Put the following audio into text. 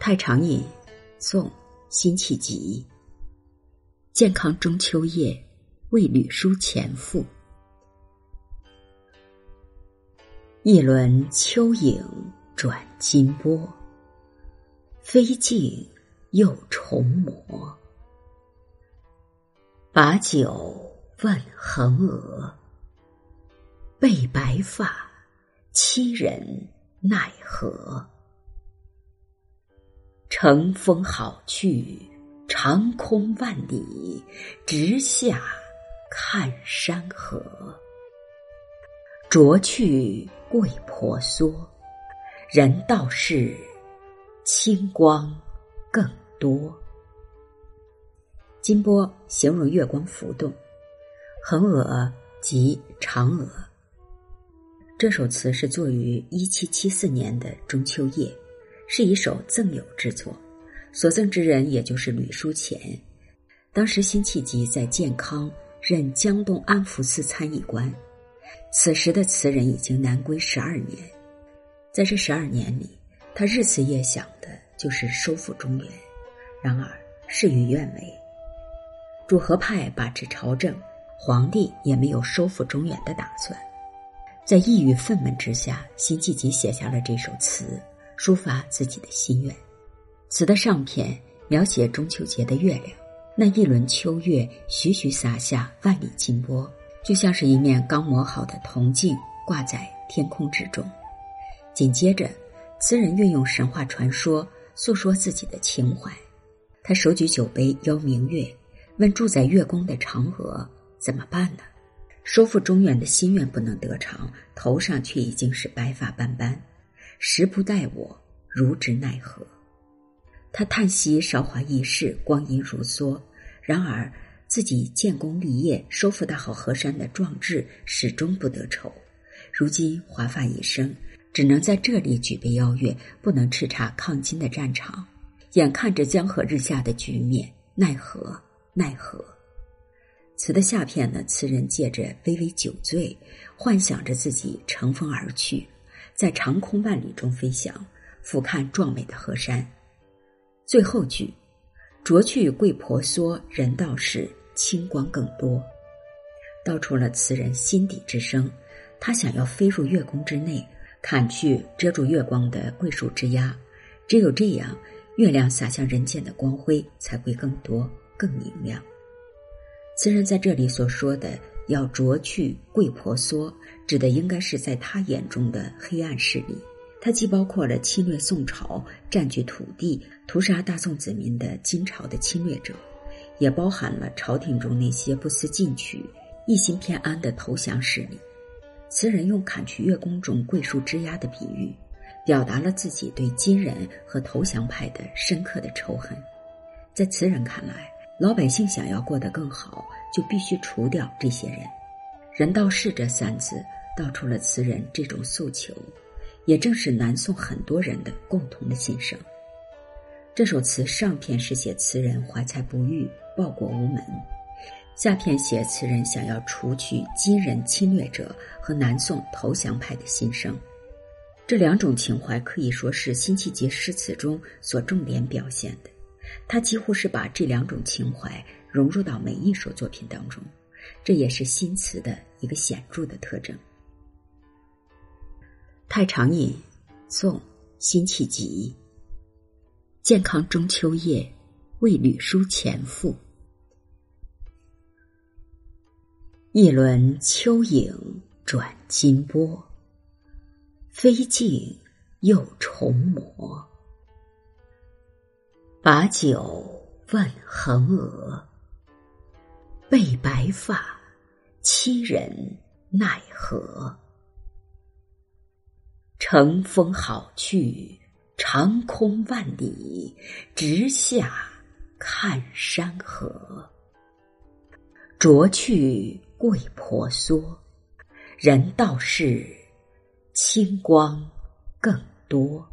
太常饮，宋·辛弃疾。健康中秋夜，为吕书前赋。一轮秋影转金波，飞尽又重磨。把酒问横娥，被白发，欺人奈何？乘风好去，长空万里，直下看山河。濯去桂婆娑，人道是清光更多。金波形容月光浮动，横娥即嫦娥。这首词是作于一七七四年的中秋夜。是一首赠友之作，所赠之人也就是吕书前。当时辛弃疾在建康任江东安福司参议官，此时的词人已经南归十二年。在这十二年里，他日思夜想的就是收复中原，然而事与愿违。主和派把持朝政，皇帝也没有收复中原的打算。在抑郁愤懑之下，辛弃疾写下了这首词。抒发自己的心愿。词的上片描写中秋节的月亮，那一轮秋月徐徐洒下万里金波，就像是一面刚磨好的铜镜挂在天空之中。紧接着，词人运用神话传说诉说自己的情怀。他手举酒杯邀明月，问住在月宫的嫦娥怎么办呢？收复中原的心愿不能得偿，头上却已经是白发斑斑。时不待我，如之奈何？他叹息韶华易逝，光阴如梭。然而自己建功立业、收复大好河山的壮志始终不得酬。如今华发已生，只能在这里举杯邀月，不能叱咤抗金的战场。眼看着江河日下的局面，奈何奈何？词的下片呢？词人借着微微酒醉，幻想着自己乘风而去。在长空万里中飞翔，俯瞰壮美的河山。最后句，濯去桂婆娑，人道是清光更多，道出了词人心底之声。他想要飞入月宫之内，砍去遮住月光的桂树枝桠，只有这样，月亮洒向人间的光辉才会更多、更明亮。词人在这里所说的。要濯去桂婆娑，指的应该是在他眼中的黑暗势力。它既包括了侵略宋朝、占据土地、屠杀大宋子民的金朝的侵略者，也包含了朝廷中那些不思进取、一心偏安的投降势力。词人用砍去月宫中桂树枝桠的比喻，表达了自己对金人和投降派的深刻的仇恨。在词人看来，老百姓想要过得更好。就必须除掉这些人。人道是这三字道出了词人这种诉求，也正是南宋很多人的共同的心声。这首词上片是写词人怀才不遇、报国无门，下片写词人想要除去金人侵略者和南宋投降派的心声。这两种情怀可以说是辛弃疾诗词中所重点表现的。他几乎是把这两种情怀。融入到每一首作品当中，这也是新词的一个显著的特征。《太常饮》，宋·辛弃疾。健康中秋夜，为吕书前赋。一轮秋影转金波，飞镜又重磨。把酒问横娥。被白发，欺人奈何？乘风好去，长空万里，直下看山河。濯去桂婆娑，人道是清光更多。